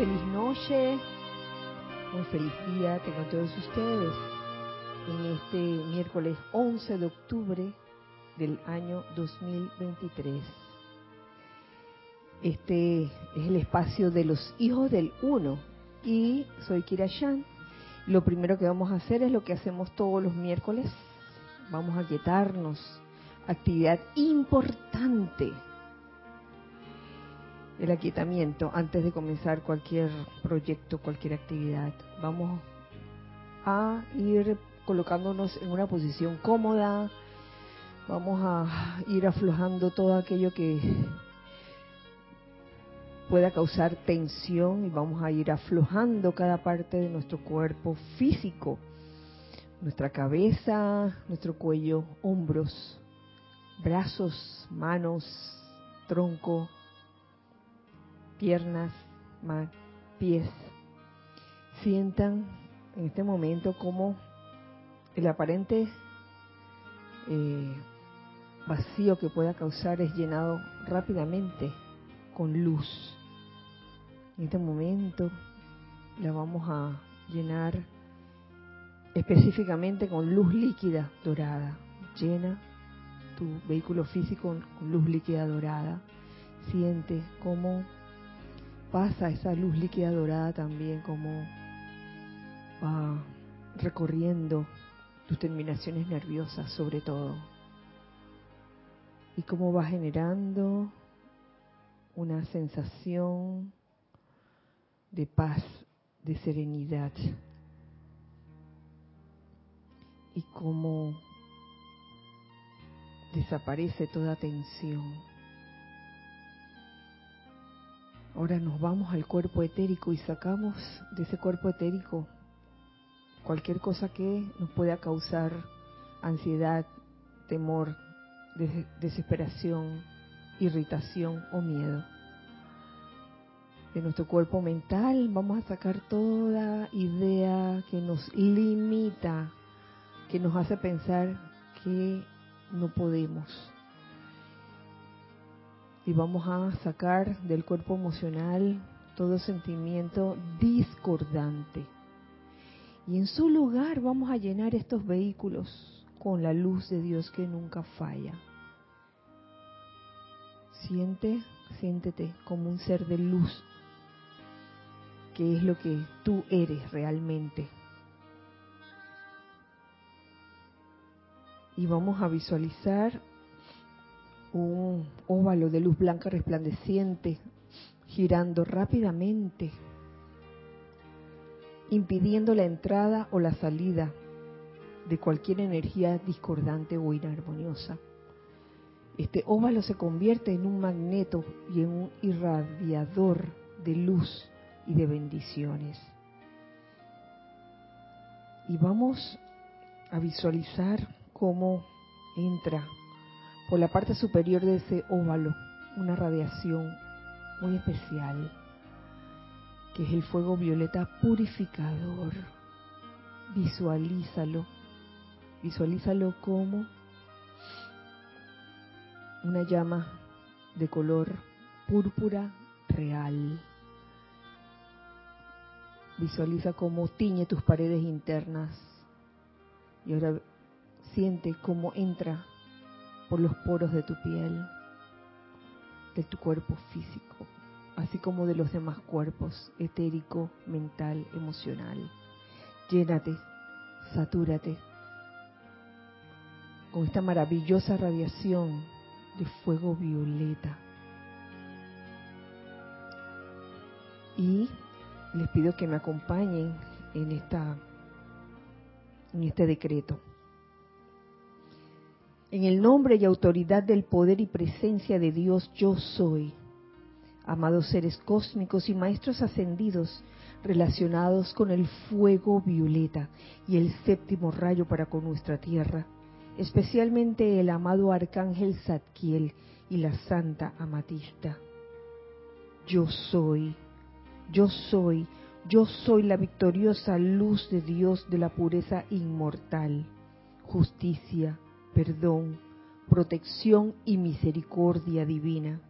feliz noche, un feliz día tengan todos ustedes en este miércoles 11 de octubre del año 2023. Este es el espacio de los hijos del uno y soy Kira Shan. Lo primero que vamos a hacer es lo que hacemos todos los miércoles. Vamos a quietarnos. Actividad importante el aquietamiento antes de comenzar cualquier proyecto, cualquier actividad. Vamos a ir colocándonos en una posición cómoda, vamos a ir aflojando todo aquello que pueda causar tensión y vamos a ir aflojando cada parte de nuestro cuerpo físico, nuestra cabeza, nuestro cuello, hombros, brazos, manos, tronco, piernas, pies. Sientan en este momento como el aparente eh, vacío que pueda causar es llenado rápidamente con luz. En este momento la vamos a llenar específicamente con luz líquida dorada. Llena tu vehículo físico con luz líquida dorada. Siente cómo pasa esa luz líquida dorada también como va recorriendo tus terminaciones nerviosas sobre todo y cómo va generando una sensación de paz, de serenidad y cómo desaparece toda tensión. Ahora nos vamos al cuerpo etérico y sacamos de ese cuerpo etérico cualquier cosa que nos pueda causar ansiedad, temor, desesperación, irritación o miedo. De nuestro cuerpo mental vamos a sacar toda idea que nos limita, que nos hace pensar que no podemos, y vamos a sacar del cuerpo emocional todo sentimiento discordante. Y en su lugar vamos a llenar estos vehículos con la luz de Dios que nunca falla. Siente, siéntete como un ser de luz, que es lo que tú eres realmente. Y vamos a visualizar un óvalo de luz blanca resplandeciente girando rápidamente, impidiendo la entrada o la salida de cualquier energía discordante o inarmoniosa. Este óvalo se convierte en un magneto y en un irradiador de luz y de bendiciones. Y vamos a visualizar cómo entra por la parte superior de ese óvalo una radiación muy especial, que es el fuego violeta purificador. Visualízalo, visualízalo como una llama de color púrpura real. Visualiza cómo tiñe tus paredes internas y ahora siente cómo entra por los poros de tu piel, de tu cuerpo físico, así como de los demás cuerpos, etérico, mental, emocional. Llénate, satúrate con esta maravillosa radiación de fuego violeta. Y les pido que me acompañen en esta en este decreto. En el nombre y autoridad del poder y presencia de Dios yo soy. Amados seres cósmicos y maestros ascendidos relacionados con el fuego violeta y el séptimo rayo para con nuestra tierra, especialmente el amado arcángel Zadkiel y la santa Amatista. Yo soy, yo soy, yo soy la victoriosa luz de Dios de la pureza inmortal, justicia, perdón, protección y misericordia divina.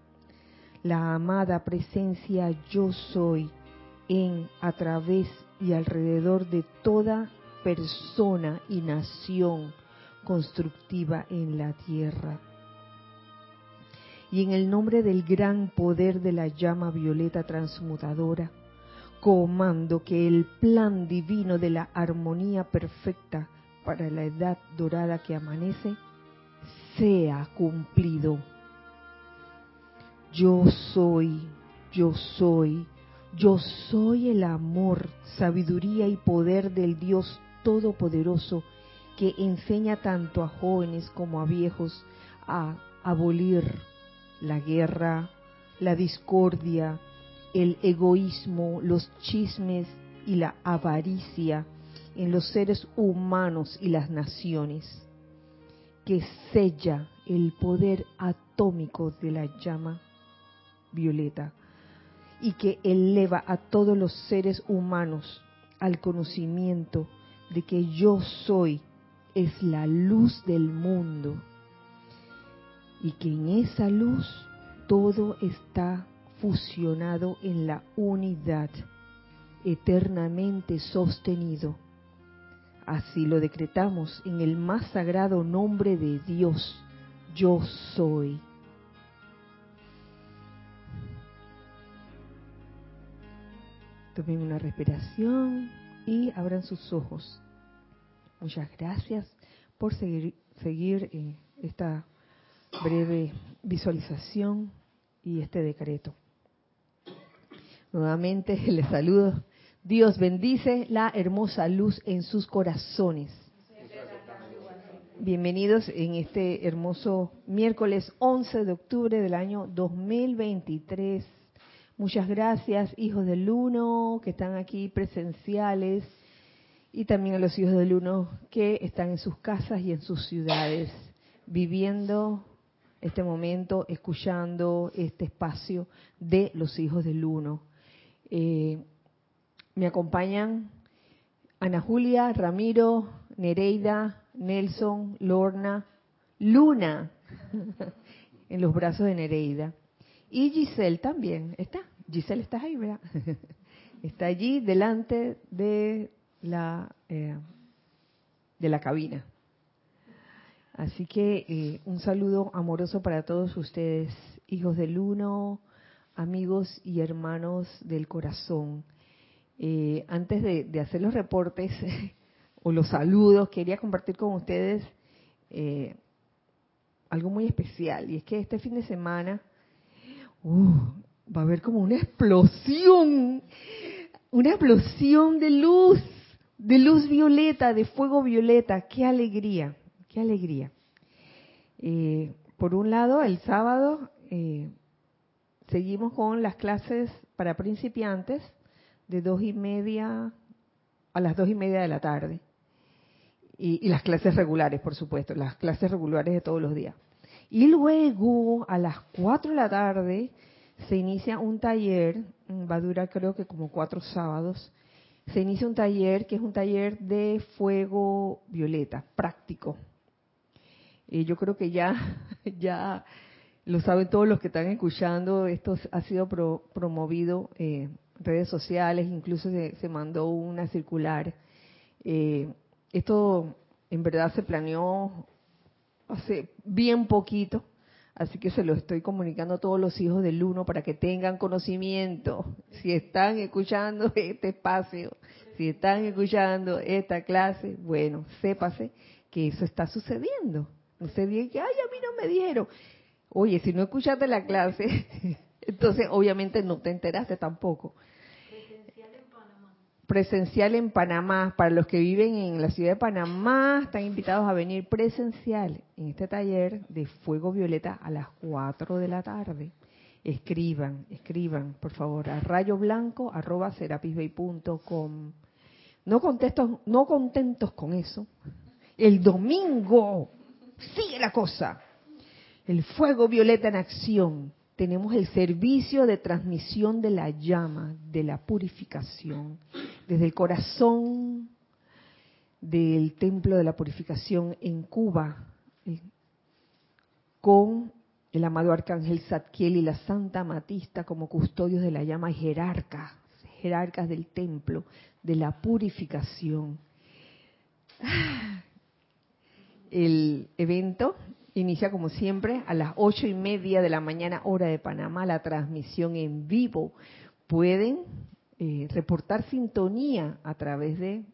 La amada presencia yo soy en, a través y alrededor de toda persona y nación constructiva en la tierra. Y en el nombre del gran poder de la llama violeta transmutadora, comando que el plan divino de la armonía perfecta para la edad dorada que amanece sea cumplido. Yo soy, yo soy, yo soy el amor, sabiduría y poder del Dios Todopoderoso que enseña tanto a jóvenes como a viejos a abolir la guerra, la discordia, el egoísmo, los chismes y la avaricia en los seres humanos y las naciones, que sella el poder atómico de la llama violeta y que eleva a todos los seres humanos al conocimiento de que yo soy es la luz del mundo y que en esa luz todo está fusionado en la unidad, eternamente sostenido. Así lo decretamos en el más sagrado nombre de Dios, yo soy. Tomen una respiración y abran sus ojos. Muchas gracias por seguir, seguir eh, esta breve visualización y este decreto. Nuevamente les saludo. Dios bendice la hermosa luz en sus corazones. Bienvenidos en este hermoso miércoles 11 de octubre del año 2023. Muchas gracias, hijos del Uno, que están aquí presenciales, y también a los hijos del Uno que están en sus casas y en sus ciudades, viviendo este momento, escuchando este espacio de los hijos del Uno. Eh, me acompañan Ana Julia, Ramiro, Nereida, Nelson, Lorna, Luna, en los brazos de Nereida. Y Giselle también está. Giselle, estás ahí, ¿verdad? Está allí delante de la, eh, de la cabina. Así que eh, un saludo amoroso para todos ustedes, hijos del uno, amigos y hermanos del corazón. Eh, antes de, hacer los reportes o los saludos, quería compartir con ustedes eh, algo muy especial. Y es que este fin de semana uh, va a haber como una explosión, una explosión de luz, de luz violeta, de fuego violeta. ¡Qué alegría! ¡Qué alegría! Eh, por un lado, el sábado seguimos con las clases para principiantes de dos y media a las dos y media de la tarde. Y, las clases regulares, por supuesto, las clases regulares de todos los días. Y luego, a las cuatro de la tarde, se inicia un taller, va a durar creo que como cuatro sábados, se inicia un taller que es un taller de fuego violeta, práctico. Y yo creo que ya, ya lo saben todos los que están escuchando, esto ha sido promovido en eh, redes sociales, incluso se, mandó una circular. Eh, esto en verdad se planeó hace bien poquito, así que se lo estoy comunicando a todos los hijos del uno para que tengan conocimiento. Si están escuchando este espacio, si están escuchando esta clase, bueno, sépase que eso está sucediendo. No se diga que, ay, a mí no me dieron. Oye, si no escuchaste la clase, entonces obviamente no te enteraste tampoco. Presencial en Panamá. Presencial en Panamá. Para los que viven en la ciudad de Panamá, están invitados a venir presencial en este taller de Fuego Violeta a las 4 de la tarde. Escriban, escriban, por favor, a rayoblanco.com. No, contentos, no contentos con eso. El domingo sigue la cosa el fuego violeta en acción, tenemos el servicio de transmisión de la llama, de la purificación, desde el corazón del templo de la purificación en Cuba, eh, con el amado arcángel Zadkiel y la Santa Matista como custodios de la llama jerarca, jerarcas del templo de la purificación. El evento inicia como siempre a las ocho y media de la mañana hora de Panamá, la transmisión en vivo. Pueden eh, reportar sintonía a través de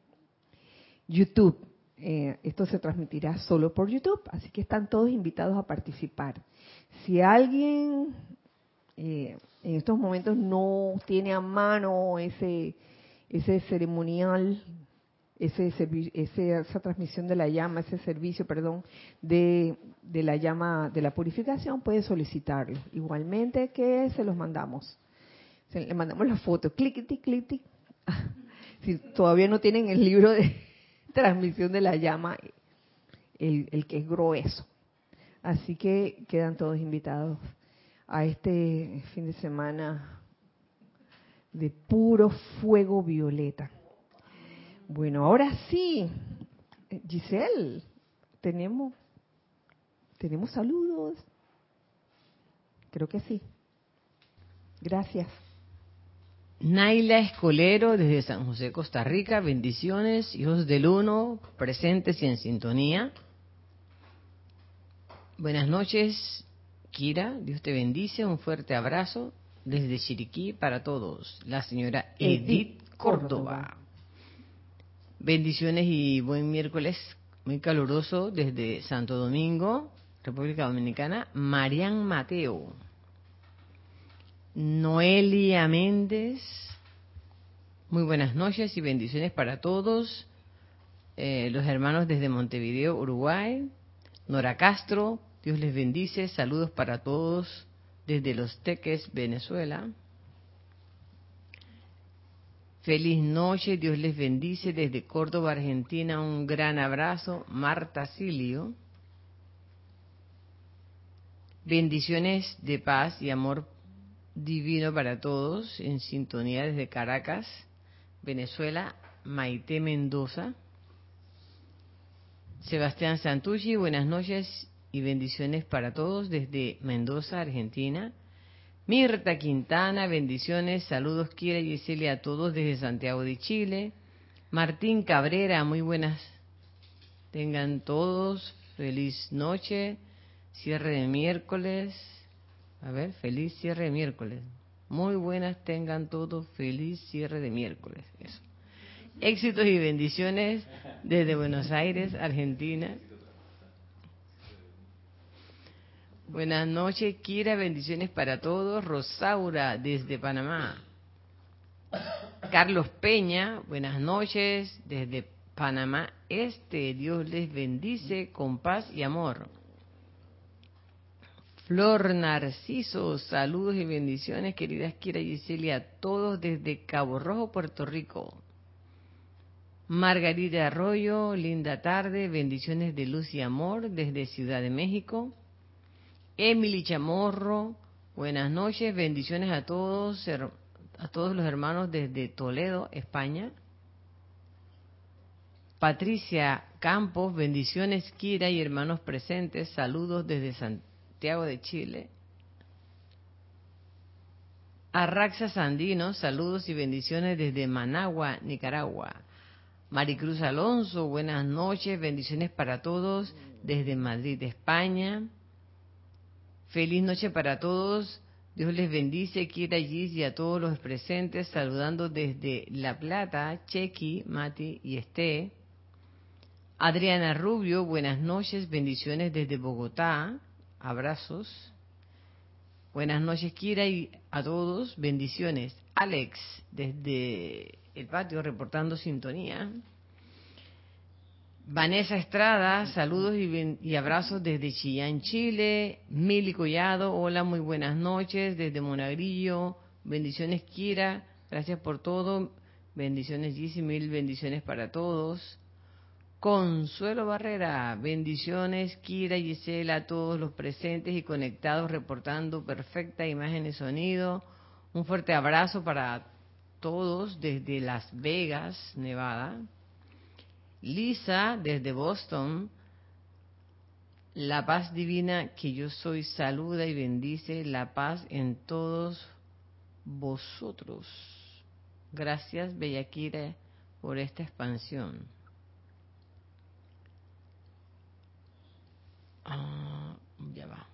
YouTube. Eh, esto se transmitirá solo por YouTube, así que están todos invitados a participar. Si alguien eh, en estos momentos no tiene a mano ese, ese ceremonial, ese, ese, esa transmisión de la llama, ese servicio, perdón, de, la llama de la purificación, puede solicitarlo. Igualmente que se los mandamos. le mandamos la foto, clic, clic, clic. Si todavía no tienen el libro de transmisión de la llama, el que es grueso. Así que quedan todos invitados a este fin de semana de puro fuego violeta. Bueno, ahora sí, Giselle, tenemos, tenemos saludos. Creo que sí. Gracias. Naila Escolero desde San José, Costa Rica. Bendiciones, hijos del uno, presentes y en sintonía. Buenas noches, Kira, Dios te bendice, un fuerte abrazo desde Chiriquí para todos. La señora Edith, Córdoba. Bendiciones y buen miércoles muy caluroso desde Santo Domingo, República Dominicana. Marian Mateo. Noelia Méndez. Muy buenas noches y bendiciones para todos. Eh, los hermanos desde Montevideo, Uruguay. Nora Castro, Dios les bendice. Saludos para todos desde Los Teques, Venezuela. Feliz noche, Dios les bendice desde Córdoba, Argentina. Un gran abrazo, Marta Silio. Bendiciones de paz y amor divino para todos en sintonía desde Caracas, Venezuela. Maite Mendoza. Sebastián Santucci, buenas noches y bendiciones para todos desde Mendoza, Argentina. Mirta Quintana, bendiciones, saludos, Kira y Gisele a todos desde Santiago de Chile. Martín Cabrera, muy buenas. Tengan todos feliz noche, cierre de miércoles. A ver, feliz cierre de miércoles. Muy buenas tengan todos, feliz cierre de miércoles. Eso. Éxitos y bendiciones desde Buenos Aires, Argentina. Buenas noches, Kira. Bendiciones para todos. Rosaura, desde Panamá. Carlos Peña, buenas noches, desde Panamá Este. Dios les bendice con paz y amor. Flor Narciso, saludos y bendiciones, queridas Kira y a todos desde Cabo Rojo, Puerto Rico. Margarita Arroyo, linda tarde, bendiciones de luz y amor desde Ciudad de México. Emily Chamorro, buenas noches, bendiciones a todos, a todos los hermanos desde Toledo, España. Patricia Campos, bendiciones Kira y hermanos presentes, saludos desde Santiago de Chile. Arraxa Sandino, saludos y bendiciones desde Managua, Nicaragua. Maricruz Alonso, buenas noches, bendiciones para todos desde Madrid, España. Feliz noche para todos. Dios les bendice, quiera Gis y a todos los presentes, saludando desde La Plata, Chequi, Mati y Esté. Adriana Rubio, buenas noches, bendiciones desde Bogotá, abrazos. Buenas noches, Kira, y a todos, bendiciones. Alex, desde el patio, reportando sintonía. Vanessa Estrada, saludos y, abrazos desde Chillán, Chile. Mili Collado, hola, muy buenas noches desde Monagrillo. Bendiciones, Kira. Gracias por todo. Bendiciones, Gis, mil bendiciones para todos. Consuelo Barrera, bendiciones, Kira Gisela, a todos los presentes y conectados, reportando perfecta imagen y sonido. Un fuerte abrazo para todos desde Las Vegas, Nevada. Lisa, desde Boston, la paz divina que yo soy saluda y bendice la paz en todos vosotros. Gracias, Bellaquira, por esta expansión. Ah, ya va.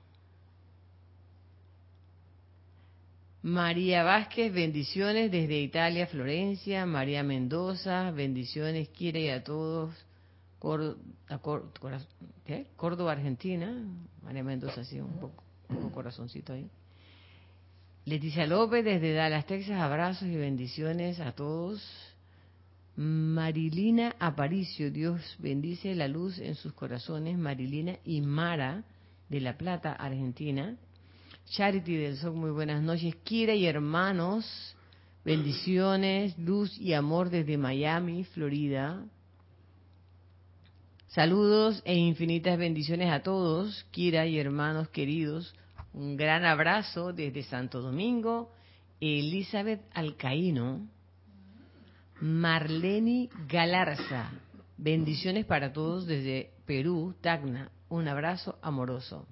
María Vázquez, bendiciones desde Italia, Florencia. María Mendoza, bendiciones, quiere a todos. Córdoba, Argentina. María Mendoza, sí, un poco, un corazoncito ahí. Leticia López desde Dallas, Texas, abrazos y bendiciones a todos. Marilina Aparicio, Dios bendice la luz en sus corazones. Marilina y Mara de La Plata, Argentina. Charity del Sol, muy buenas noches. Kira y hermanos, bendiciones, luz y amor desde Miami, Florida. Saludos e infinitas bendiciones a todos, Kira y hermanos queridos. Un gran abrazo desde Santo Domingo. Elizabeth Alcaíno. Marleni Galarza. Bendiciones para todos desde Perú, Tacna. Un abrazo amoroso.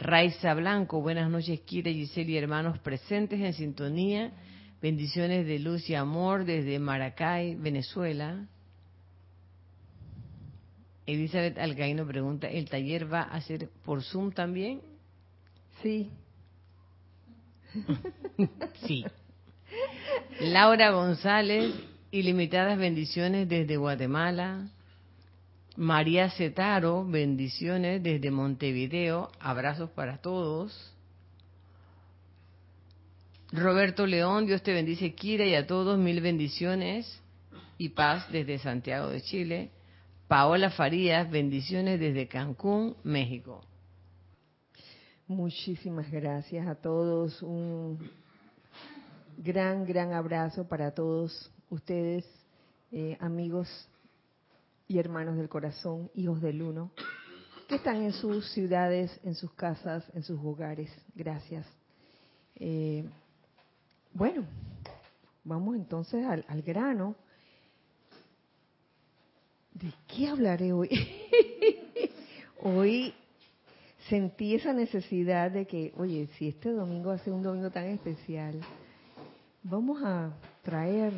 Raiza Blanco, buenas noches, Kira, Giselle y hermanos presentes en sintonía. Bendiciones de luz y amor desde Maracay, Venezuela. Elizabeth Alcaíno pregunta, ¿el taller va a ser por Zoom también? Sí. sí. Laura González, ilimitadas bendiciones desde Guatemala. María Cetaro, bendiciones desde Montevideo, abrazos para todos. Roberto León, Dios te bendice, Kira, y a todos mil bendiciones y paz desde Santiago de Chile. Paola Farías, bendiciones desde Cancún, México. Muchísimas gracias a todos. Un gran, gran abrazo para todos ustedes, eh, amigos y hermanos del corazón, hijos del uno, que están en sus ciudades, en sus casas, en sus hogares. Gracias. Eh, bueno, vamos entonces al, al grano. ¿De qué hablaré hoy? hoy sentí esa necesidad de que, oye, si este domingo hace un domingo tan especial, vamos a traer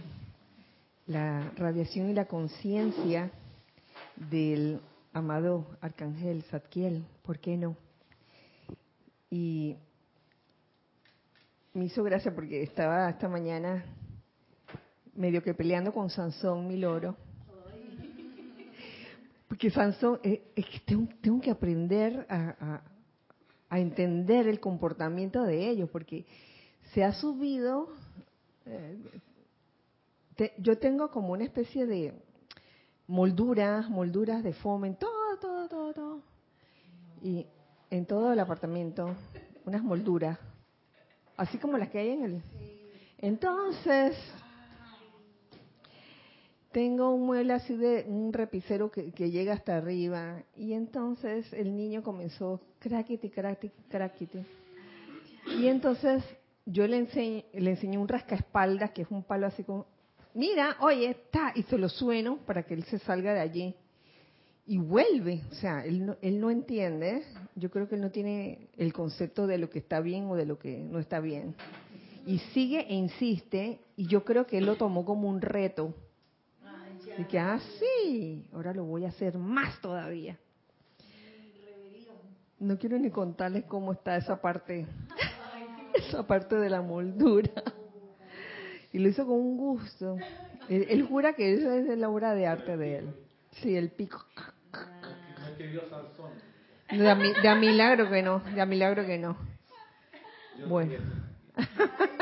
la radiación y la conciencia del amado Arcángel Zadkiel, ¿por qué no? Y me hizo gracia porque estaba esta mañana medio que peleando con Sansón, mi loro, porque Sansón, eh, es que tengo, que aprender a, entender el comportamiento de ellos, porque se ha subido, eh, yo tengo como una especie de molduras, molduras de foam en todo, todo, todo, todo. Y en todo el apartamento, unas molduras, así como las que hay en el... Entonces, tengo un mueble así de un repicero que, llega hasta arriba y entonces el niño comenzó crackity, crackity, crackity. Y entonces yo le enseñé, le enseñé un rascaespaldas que es un palo así como, mira, oye, está, y se lo sueno para que él se salga de allí. Y vuelve, o sea, él no, él no entiende, yo creo que él no tiene el concepto de lo que está bien o de lo que no está bien. Y sigue e insiste, y yo creo que él lo tomó como un reto y que, ah, sí, ahora lo voy a hacer más todavía. No quiero ni contarles cómo está esa parte, esa parte de la moldura. Y lo hizo con un gusto. Él, jura que eso es la obra de arte de él. Sí, el pico. De a, de a milagro que no, de a milagro que no. Bueno.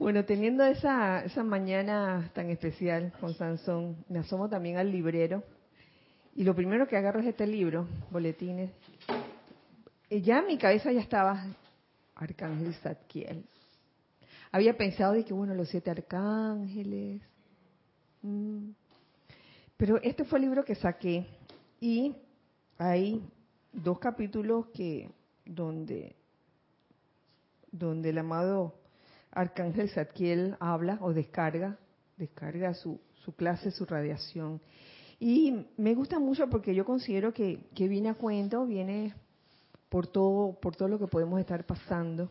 Bueno, teniendo esa, esa mañana tan especial con Sansón, me asomo también al librero y lo primero que agarro es este libro, boletines. Ya mi cabeza ya estaba, Arcángel Zadkiel. Había pensado de que, bueno, los siete arcángeles. Mm. Pero este fue el libro que saqué y hay dos capítulos que donde donde el amado Arcángel Zadkiel habla o descarga, descarga su, su clase, su radiación. Y me gusta mucho porque yo considero que, que viene a cuento, viene por todo, por todo lo que podemos estar pasando.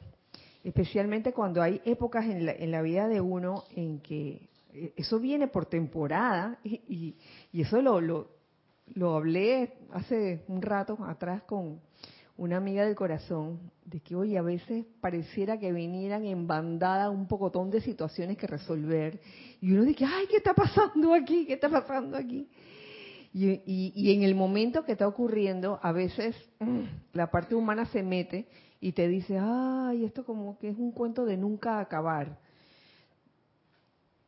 Especialmente cuando hay épocas en la, en la vida de uno en que eh, eso viene por temporada y, eso lo, lo, lo hablé hace un rato atrás con una amiga del corazón, de que hoy a veces pareciera que vinieran en bandada un pocotón de situaciones que resolver. Y uno dice, ay, ¿qué está pasando aquí? ¿Qué está pasando aquí? Y, y, en el momento que está ocurriendo, a veces mm, la parte humana se mete y te dice, ay, esto como que es un cuento de nunca acabar.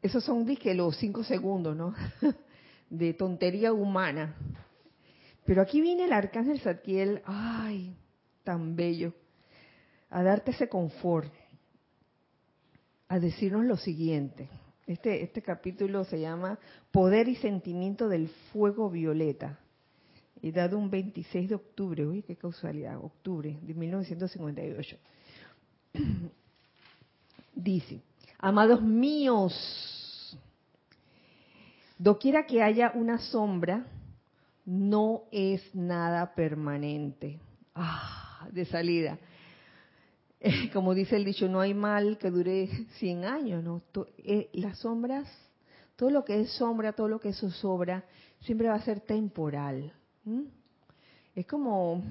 Esos son, dije, los cinco segundos, ¿no? de tontería humana. Pero aquí viene el arcángel Zadkiel, ay, tan bello, a darte ese confort, a decirnos lo siguiente. Este, este capítulo se llama Poder y Sentimiento del Fuego Violeta. Y dado un 26 de octubre, uy, qué causalidad, octubre de 1958. Dice, amados míos, doquiera que haya una sombra, no es nada permanente. Ah, de salida. como dice el dicho, no hay mal que dure 100 años, ¿no? Eh, las sombras, todo lo que es sombra, todo lo que es zozobra, siempre va a ser temporal. Es como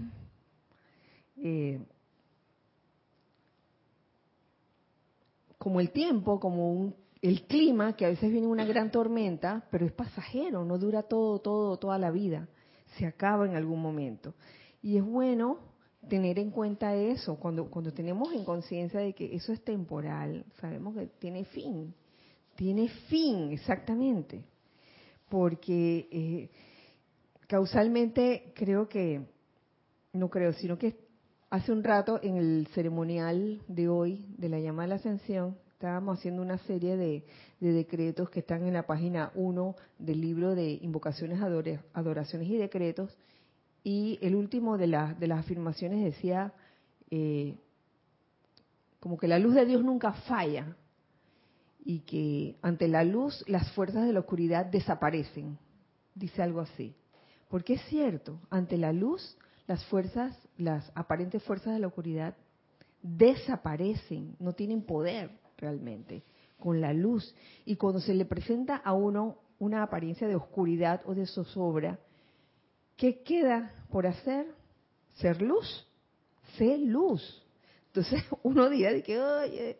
eh, como el tiempo, como un, el clima, que a veces viene una gran tormenta, pero es pasajero, no dura todo, todo, toda la vida, se acaba en algún momento. Y es bueno tener en cuenta eso, cuando, cuando tenemos en conciencia de que eso es temporal, sabemos que tiene fin, tiene fin exactamente, porque eh, causalmente creo que, no creo, sino que hace un rato en el ceremonial de hoy de la llamada de la ascensión, estábamos haciendo una serie de, de, decretos que están en la página 1 del libro de invocaciones, adoraciones y decretos, y el último de, de las afirmaciones decía, eh, como que la luz de Dios nunca falla y que ante la luz las fuerzas de la oscuridad desaparecen. Dice algo así. Porque es cierto, ante la luz las fuerzas, las aparentes fuerzas de la oscuridad desaparecen, no tienen poder realmente con la luz. Y cuando se le presenta a uno una apariencia de oscuridad o de zozobra, ¿Qué queda por hacer? Ser luz. Sé luz. Entonces uno dirá de que, oye,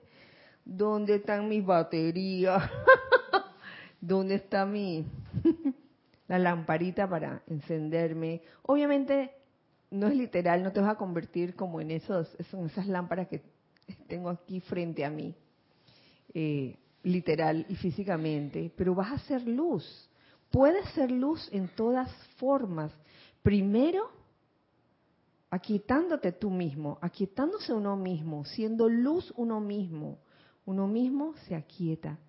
¿dónde están mis baterías? ¿Dónde está mi la lamparita para encenderme? Obviamente no es literal, no te vas a convertir como en esos, esas lámparas que tengo aquí frente a mí, eh, literal y físicamente, pero vas a ser luz. Puedes ser luz en todas formas. Primero, aquietándote tú mismo, aquietándose uno mismo, siendo luz uno mismo. Uno mismo se aquieta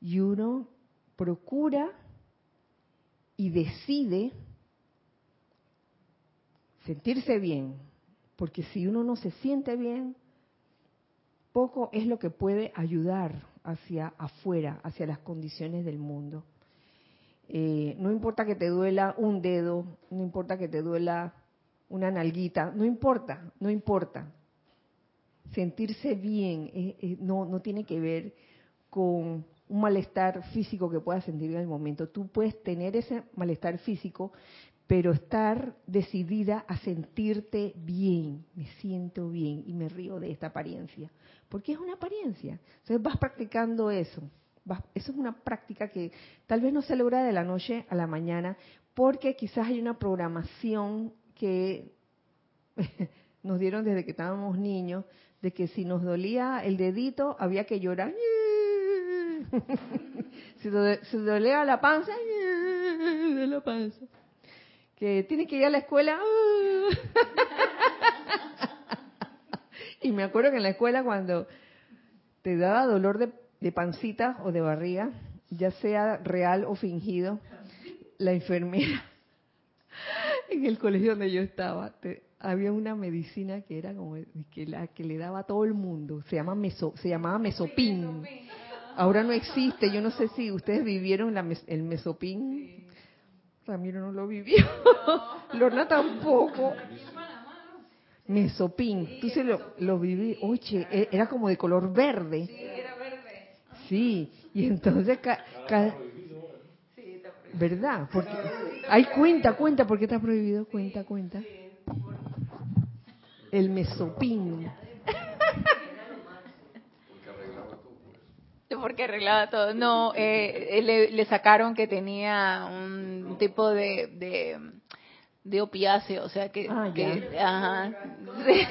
y uno procura y decide sentirse bien, porque si uno no se siente bien, poco es lo que puede ayudar hacia afuera, hacia las condiciones del mundo. Eh, no importa que te duela un dedo, no importa que te duela una nalguita, no importa, no importa. Sentirse bien eh, eh, no, no tiene que ver con un malestar físico que puedas sentir en el momento. Tú puedes tener ese malestar físico, pero estar decidida a sentirte bien. Me siento bien y me río de esta apariencia. Porque es una apariencia. Entonces vas practicando eso eso es una práctica que tal vez no se logra de la noche a la mañana porque quizás hay una programación que nos dieron desde que estábamos niños de que si nos dolía el dedito había que llorar. Si dolía la panza, de la panza. Que tiene que ir a la escuela. y me acuerdo que en la escuela cuando te daba dolor de de pancita o de barriga, ya sea real o fingido, la enfermera en el colegio donde yo estaba, había una medicina que era como que la que le daba a todo el mundo, se llama meso, se llamaba mesopin. Ahora no existe, yo no sé si ustedes vivieron el mesopin. Ramiro no lo vivió, Lorna tampoco. Mesopín. Tú se lo, lo viví, oye, e- era como de color verde. Sí, era verde. Sí, y entonces ca- ca- ¿verdad? Porque ay cuenta, cuenta, ¿por qué está prohibido? Cuenta, cuenta. El mesopín. Porque arreglaba todo. No, eh, eh, le, le sacaron que tenía un tipo de, de, de opiáceo, o sea que, Ah, que- ajá, sí,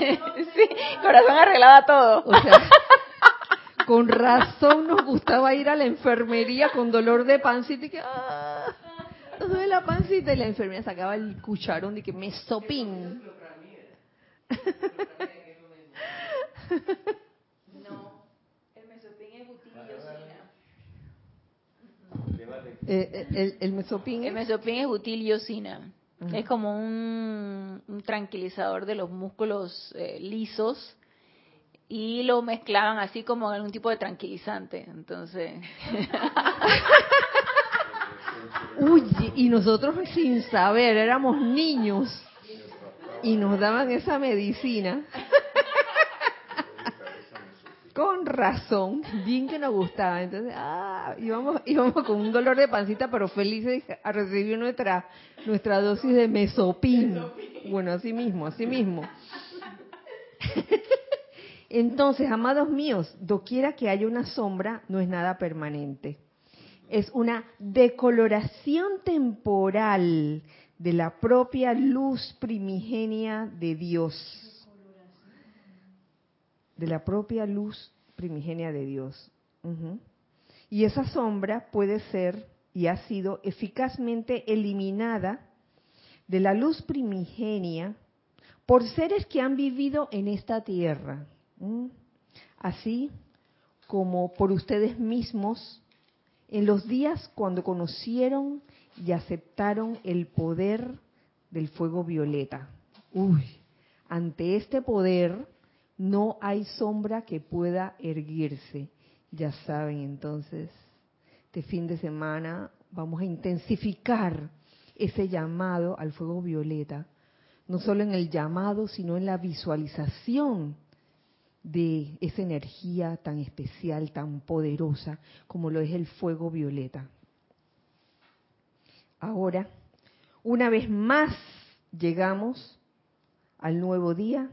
sí, corazón arreglaba todo. O sea, con razón nos gustaba ir a la enfermería con dolor de pancita y que ah, nos duele la pancita y la enfermera sacaba el cucharón de que mesopín. No, el mesopín es butiliosina. Eh, eh, el, el mesopín. El mesopín es butiliosina. Ajá. Es como un, un tranquilizador de los músculos eh, lisos y lo mezclaban así como en un tipo de tranquilizante. Entonces, Uy, y nosotros sin saber, éramos niños y nos daban esa medicina. Con razón, bien que nos gustaba. Entonces, ah, íbamos, íbamos con un dolor de pancita, pero felices a recibir nuestra, nuestra dosis de mesopín. Bueno, así mismo, así mismo. Entonces, amados míos, doquiera que haya una sombra, no es nada permanente es una decoloración temporal de la propia luz primigenia de Dios. De la propia luz primigenia de Dios. Y esa sombra puede ser y ha sido eficazmente eliminada de la luz primigenia por seres que han vivido en esta tierra. Así como por ustedes mismos en los días cuando conocieron y aceptaron el poder del fuego violeta. Uy, ante este poder no hay sombra que pueda erguirse. Ya saben, entonces, este fin de semana vamos a intensificar ese llamado al fuego violeta, no solo en el llamado, sino en la visualización de esa energía tan especial, tan poderosa como lo es el fuego violeta. Ahora, una vez más llegamos al nuevo día,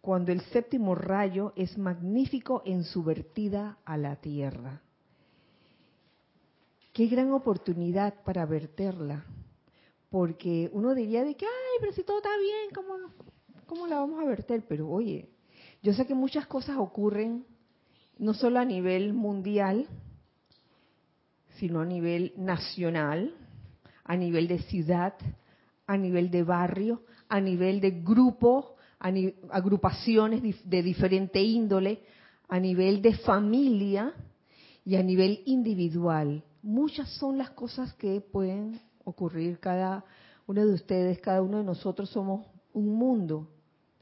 cuando el séptimo rayo es magnífico en su vertida a la tierra. Qué gran oportunidad para verterla, porque uno diría de que, ay, pero si todo está bien, ¿cómo, cómo la vamos a verter? Pero oye, yo sé que muchas cosas ocurren no solo a nivel mundial, sino a nivel nacional, a nivel de ciudad, a nivel de barrio, a nivel de grupo, agrupaciones de diferente índole, a nivel de familia y a nivel individual. Muchas son las cosas que pueden ocurrir. Cada uno de ustedes, cada uno de nosotros somos un mundo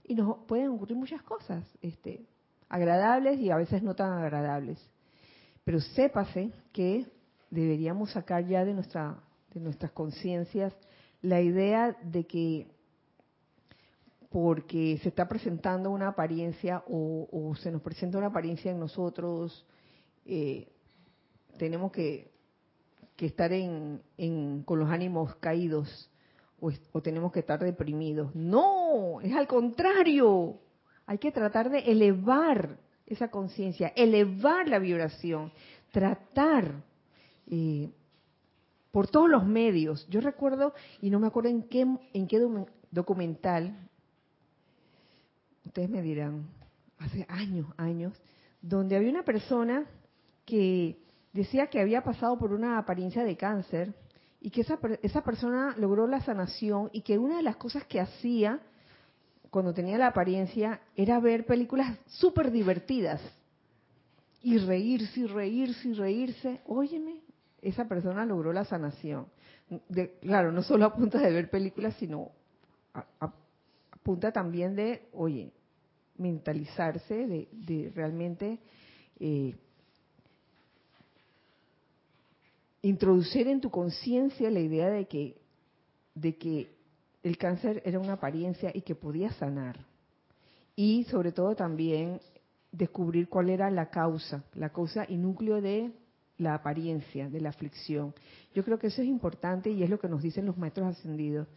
y nos pueden ocurrir muchas cosas, este, agradables y a veces no tan agradables. Pero sépase que deberíamos sacar ya de nuestra de nuestras conciencias la idea de que porque se está presentando una apariencia o, o se nos presenta una apariencia en nosotros, eh, tenemos que, que estar en, con los ánimos caídos o, o tenemos que estar deprimidos. No, es al contrario. Hay que tratar de elevar esa conciencia, elevar la vibración, tratar eh, por todos los medios. Yo recuerdo, y no me acuerdo en qué, en qué docu- documental, ustedes me dirán, hace años, años, donde había una persona que decía que había pasado por una apariencia de cáncer y que esa, esa persona logró la sanación y que una de las cosas que hacía cuando tenía la apariencia era ver películas súper divertidas y reírse y reírse y reírse. Óyeme, esa persona logró la sanación. De- claro, no solo a punta de ver películas, sino a- a punta también de, oye, mentalizarse, de, de realmente eh, introducir en tu conciencia la idea de que, de que el cáncer era una apariencia y que podía sanar. y sobre todo también descubrir cuál era la causa, la causa y núcleo de la apariencia, de la aflicción. Yo creo que eso es importante y es lo que nos dicen los maestros ascendidos.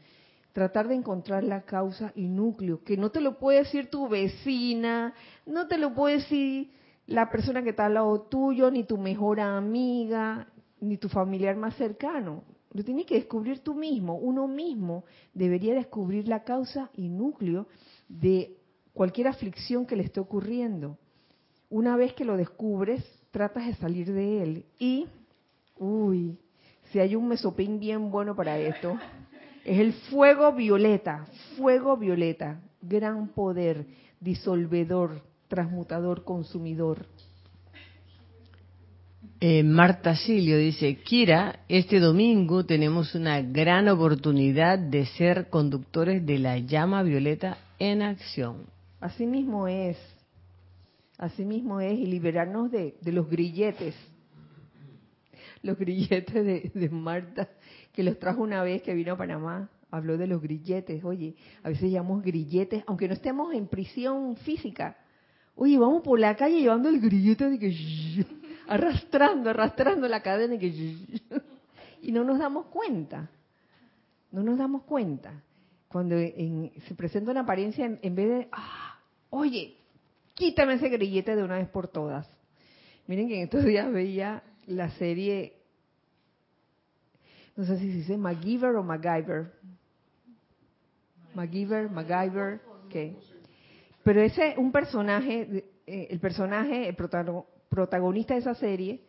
Tratar de encontrar la causa y núcleo, que no te lo puede decir tu vecina, no te lo puede decir la persona que está al lado tuyo, ni tu mejor amiga, ni tu familiar más cercano. Lo tienes que descubrir tú mismo. Uno mismo debería descubrir la causa y núcleo de cualquier aflicción que le esté ocurriendo. Una vez que lo descubres, tratas de salir de él. Y, uy, si hay un mesopín bien bueno para esto, es el fuego violeta, fuego violeta, gran poder, disolvedor, transmutador, consumidor. Eh, Marta Silio dice, Kira, este domingo tenemos una gran oportunidad de ser conductores de la llama violeta en acción. Así mismo es, así mismo es, y liberarnos de, los grilletes, los grilletes de, de, Marta, que los trajo una vez que vino a Panamá, habló de los grilletes, oye, a veces llamamos grilletes, aunque no estemos en prisión física, oye, vamos por la calle llevando el grillete de que arrastrando, arrastrando la cadena y no nos damos cuenta. No nos damos cuenta. Cuando se presenta una apariencia, en, vez de, ah, oye, quítame ese grillete de una vez por todas. Miren que en estos días veía la serie, no sé si se dice MacGyver o MacGyver. MacGyver, MacGyver, ¿qué? Pero ese, un personaje, eh, el personaje, el protagonista, protagonista de esa serie,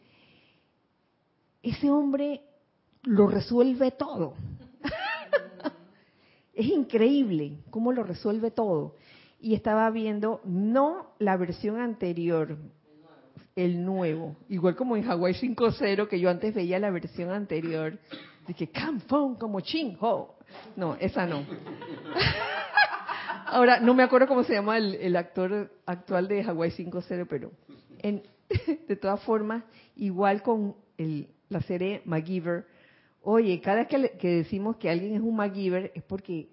ese hombre lo resuelve todo. es increíble cómo lo resuelve todo. Y estaba viendo no la versión anterior, el nuevo, igual como en Hawaii 5.0, que yo antes veía la versión anterior, dije, como Ching Ho. No, esa no. Ahora, no me acuerdo cómo se llama el, el actor actual de Hawaii 5.0, pero en, de todas formas, igual con la serie MacGyver, oye, cada vez que, decimos que alguien es un MacGyver es porque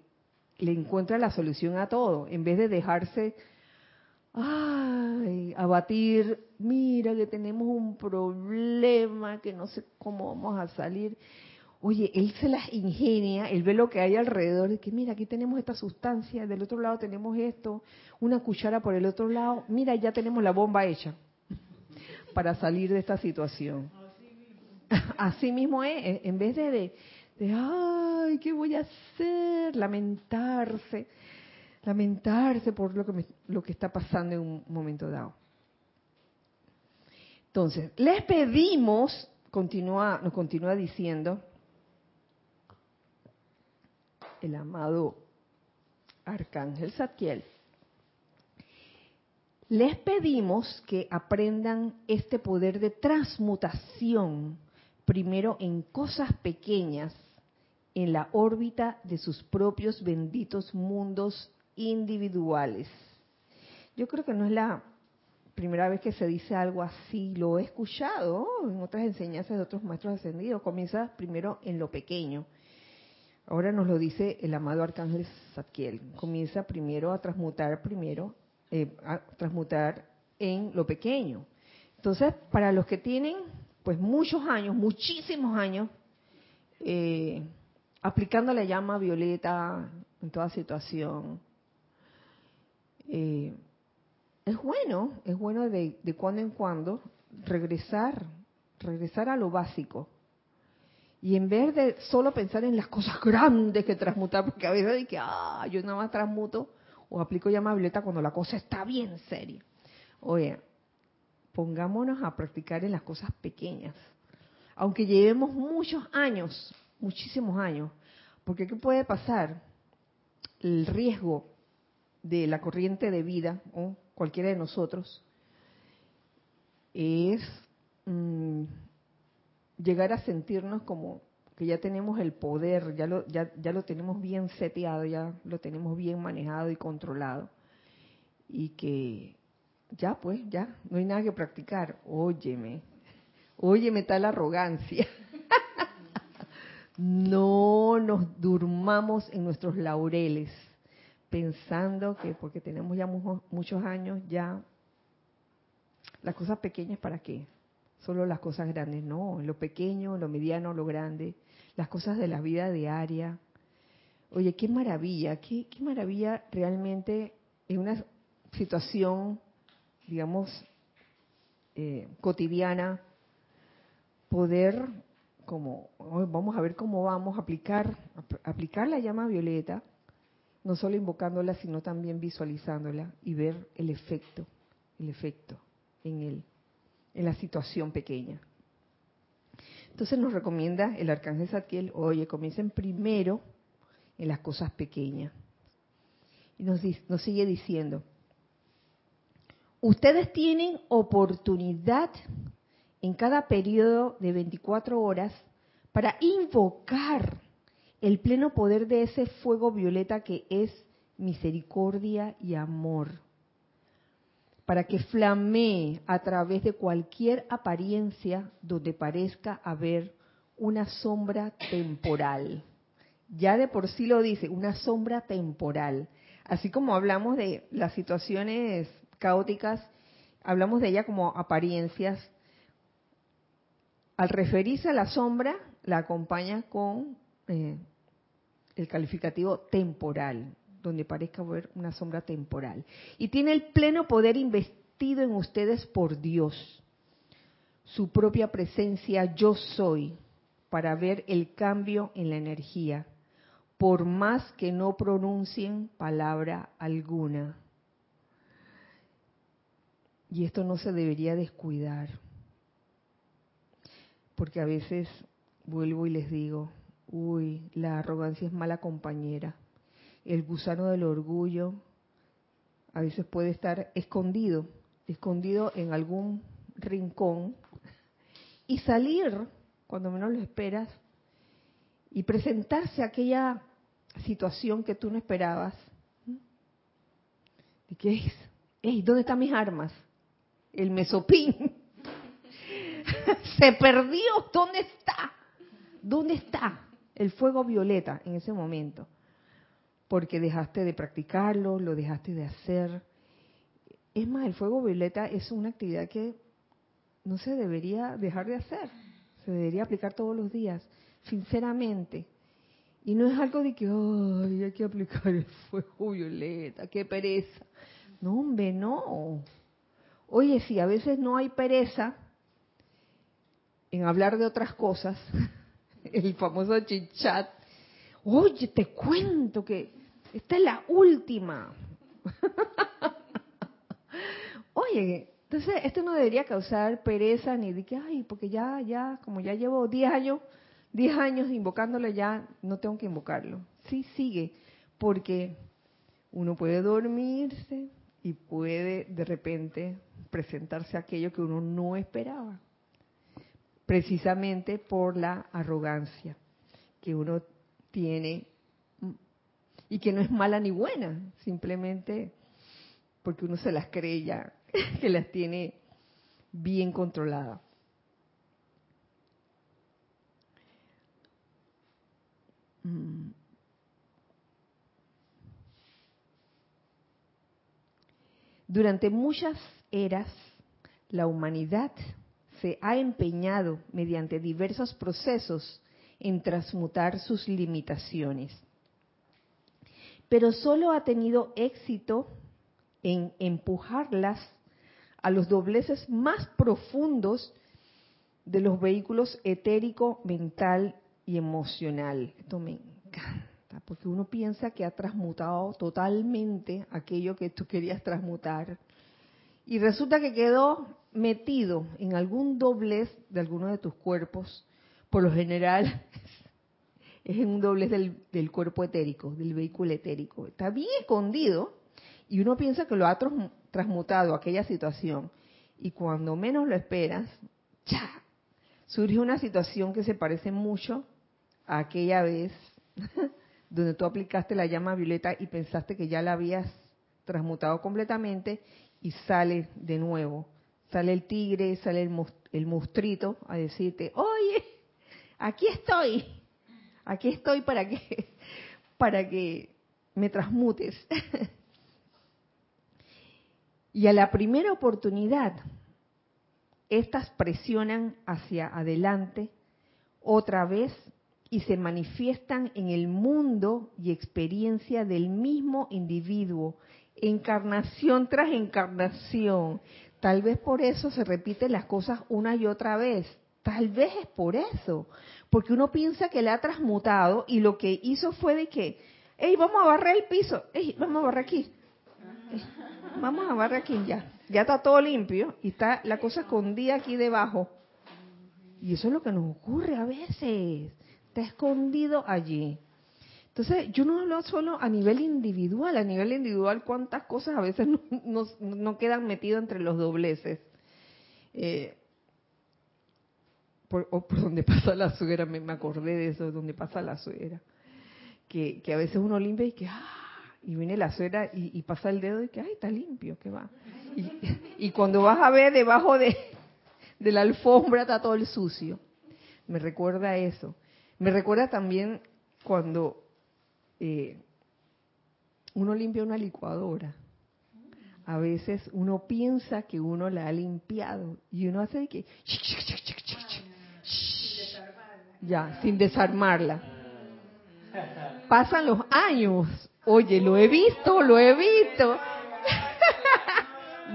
le encuentra la solución a todo, en vez de dejarse ay, abatir, mira que tenemos un problema, que no sé cómo vamos a salir. Oye, él se las ingenia, él ve lo que hay alrededor, que mira, aquí tenemos esta sustancia, del otro lado tenemos esto, una cuchara por el otro lado, mira, ya tenemos la bomba hecha para salir de esta situación. Así mismo es, en vez de, de, ay, ¿qué voy a hacer? Lamentarse, lamentarse por lo que, lo que está pasando en un momento dado. Entonces, les pedimos, continúa, nos continúa diciendo el amado Arcángel Zadkiel, les pedimos que aprendan este poder de transmutación, primero en cosas pequeñas, en la órbita de sus propios benditos mundos individuales. Yo creo que no es la primera vez que se dice algo así, lo he escuchado en otras enseñanzas de otros maestros ascendidos. Comienza primero en lo pequeño. Ahora nos lo dice el amado Arcángel Zadkiel. Comienza primero a transmutar primero eh, transmutar en lo pequeño. Entonces, para los que tienen pues muchos años, muchísimos años, eh, aplicando la llama violeta en toda situación, eh, es bueno, es bueno de, de cuando en cuando regresar, regresar a lo básico. Y en vez de solo pensar en las cosas grandes que transmutar, porque a veces que, ah, yo nada más transmuto o aplico llama violeta cuando la cosa está bien seria. Oye, pongámonos a practicar en las cosas pequeñas. Aunque llevemos muchos años, muchísimos años, porque ¿qué puede pasar? El riesgo de la corriente de vida, o cualquiera de nosotros, es mm, llegar a sentirnos como que ya tenemos el poder, ya lo, ya, ya lo tenemos bien seteado, ya lo tenemos bien manejado y controlado. Y que ya pues, ya, no hay nada que practicar. Óyeme, óyeme tal arrogancia. no nos durmamos en nuestros laureles. pensando que porque tenemos ya muchos años, ya las cosas pequeñas para qué, solo las cosas grandes, no, lo pequeño, lo mediano, lo grande, las cosas de la vida diaria. Oye, qué maravilla, qué, qué maravilla realmente en una situación, digamos, eh, cotidiana, poder, como vamos a ver cómo vamos a aplicar, aplicar la llama violeta, no solo invocándola, sino también visualizándola y ver el efecto, el efecto en el, en la situación pequeña. Entonces nos recomienda el arcángel Satiel, oye, comiencen primero en las cosas pequeñas. Y nos, nos sigue diciendo, ustedes tienen oportunidad en cada periodo de 24 horas para invocar el pleno poder de ese fuego violeta que es misericordia y amor, para que flamee a través de cualquier apariencia donde parezca haber una sombra temporal. Ya de por sí lo dice, una sombra temporal. Así como hablamos de las situaciones caóticas, hablamos de ella como apariencias. Al referirse a la sombra, la acompaña con eh, el calificativo temporal, donde parezca haber una sombra temporal. Y tiene el pleno poder investido en ustedes por Dios, su propia presencia yo soy, para ver el cambio en la energía, por más que no pronuncien palabra alguna. Y esto no se debería descuidar, porque a veces vuelvo y les digo, Uy, la arrogancia es mala compañera. El gusano del orgullo a veces puede estar escondido, escondido en algún rincón y salir cuando menos lo esperas y presentarse aquella situación que tú no esperabas. ¿Y qué es? ¿Dónde están mis armas? El mesopín. Se perdió. ¿Dónde está? ¿Dónde está? el fuego violeta en ese momento, porque dejaste de practicarlo, lo dejaste de hacer. Es más, el fuego violeta es una actividad que no se debería dejar de hacer, se debería aplicar todos los días, sinceramente. Y no es algo de que, ay, hay que aplicar el fuego violeta, qué pereza. No, hombre, no. Oye, si a veces no hay pereza en hablar de otras cosas, el famoso chichat. Oye, te cuento que esta es la última. Oye, entonces esto no debería causar pereza ni de que, ay, porque ya, ya, como ya llevo 10 años, 10 años invocándolo ya, no tengo que invocarlo. Sí, sigue, porque uno puede dormirse y puede de repente presentarse aquello que uno no esperaba precisamente por la arrogancia que uno tiene y que no es mala ni buena, simplemente porque uno se las cree ya, que las tiene bien controladas. Mm. Durante muchas eras, la humanidad se ha empeñado mediante diversos procesos en transmutar sus limitaciones, pero solo ha tenido éxito en empujarlas a los dobleces más profundos de los vehículos etérico, mental y emocional. Esto me encanta, porque uno piensa que ha transmutado totalmente aquello que tú querías transmutar y resulta que quedó metido en algún doblez de alguno de tus cuerpos, por lo general es en un doblez del, cuerpo etérico, del vehículo etérico. Está bien escondido y uno piensa que lo ha transmutado aquella situación. Y cuando menos lo esperas, ¡cha! surge una situación que se parece mucho a aquella vez donde tú aplicaste la llama violeta y pensaste que ya la habías transmutado completamente y sale de nuevo. Sale el tigre, sale el, el monstruito a decirte, oye, aquí estoy, aquí estoy para que, para que me transmutes. y a la primera oportunidad, estas presionan hacia adelante otra vez y se manifiestan en el mundo y experiencia del mismo individuo, encarnación tras encarnación. Tal vez por eso se repiten las cosas una y otra vez. Tal vez es por eso, porque uno piensa que le ha transmutado y lo que hizo fue de que, hey, vamos a barrer el piso, hey, vamos a barrer aquí, vamos a barrer aquí ya, ya está todo limpio y está la cosa escondida aquí debajo. Y eso es lo que nos ocurre a veces, está escondido allí. Entonces, yo no hablo solo a nivel individual, a nivel individual cuántas cosas a veces no, quedan metidas entre los dobleces. Eh, por, o por donde pasa la suegra, me, acordé de eso, donde pasa la suegra. Que, que a veces uno limpia y que, ah, y viene la suegra y, pasa el dedo y que, ay, está limpio, que va. Y, y cuando vas a ver debajo de, de la alfombra está todo el sucio. Me recuerda eso. Me recuerda también cuando eh, uno limpia una licuadora. A veces uno piensa que uno la ha limpiado y uno hace que ya, sin desarmarla. Pasan los años. Oye, lo he visto, lo he visto.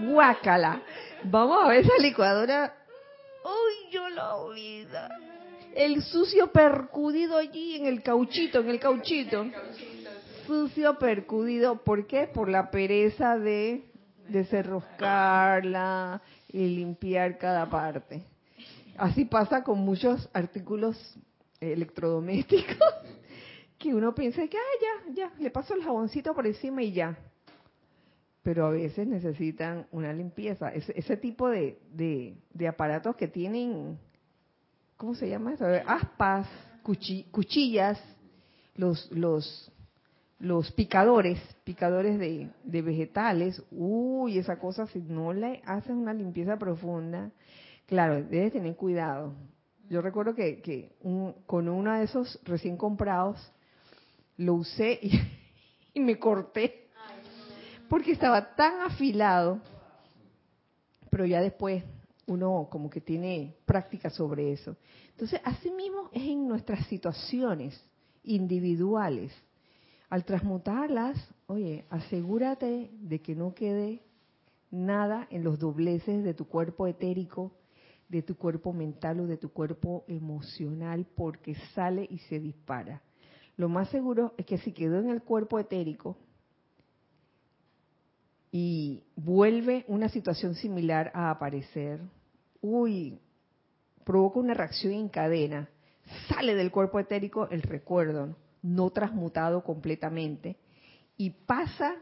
Guácala. Vamos a ver esa licuadora. Uy, yo la vida el sucio percudido allí en el cauchito, en el cauchito. Sucio percudido, ¿por qué? Por la pereza de desenroscarla y limpiar cada parte. Así pasa con muchos artículos electrodomésticos que uno piensa que, ah, ya, ya, le paso el jaboncito por encima y ya. Pero a veces necesitan una limpieza. Ese, tipo de, de aparatos que tienen ¿cómo se llama eso? Aspas, cuchillas, los, los, los picadores, picadores de, de, vegetales, uy, esa cosa, si no le haces una limpieza profunda, claro, debes tener cuidado. Yo recuerdo que, que con uno de esos recién comprados, lo usé y, y me corté, porque estaba tan afilado, pero ya después uno como que tiene práctica sobre eso. Entonces, así mismo es en nuestras situaciones individuales. Al transmutarlas, oye, asegúrate de que no quede nada en los dobleces de tu cuerpo etérico, de tu cuerpo mental o de tu cuerpo emocional, porque sale y se dispara. Lo más seguro es que si quedó en el cuerpo etérico, y vuelve una situación similar a aparecer, uy, provoca una reacción en cadena, sale del cuerpo etérico el recuerdo, no transmutado completamente, y pasa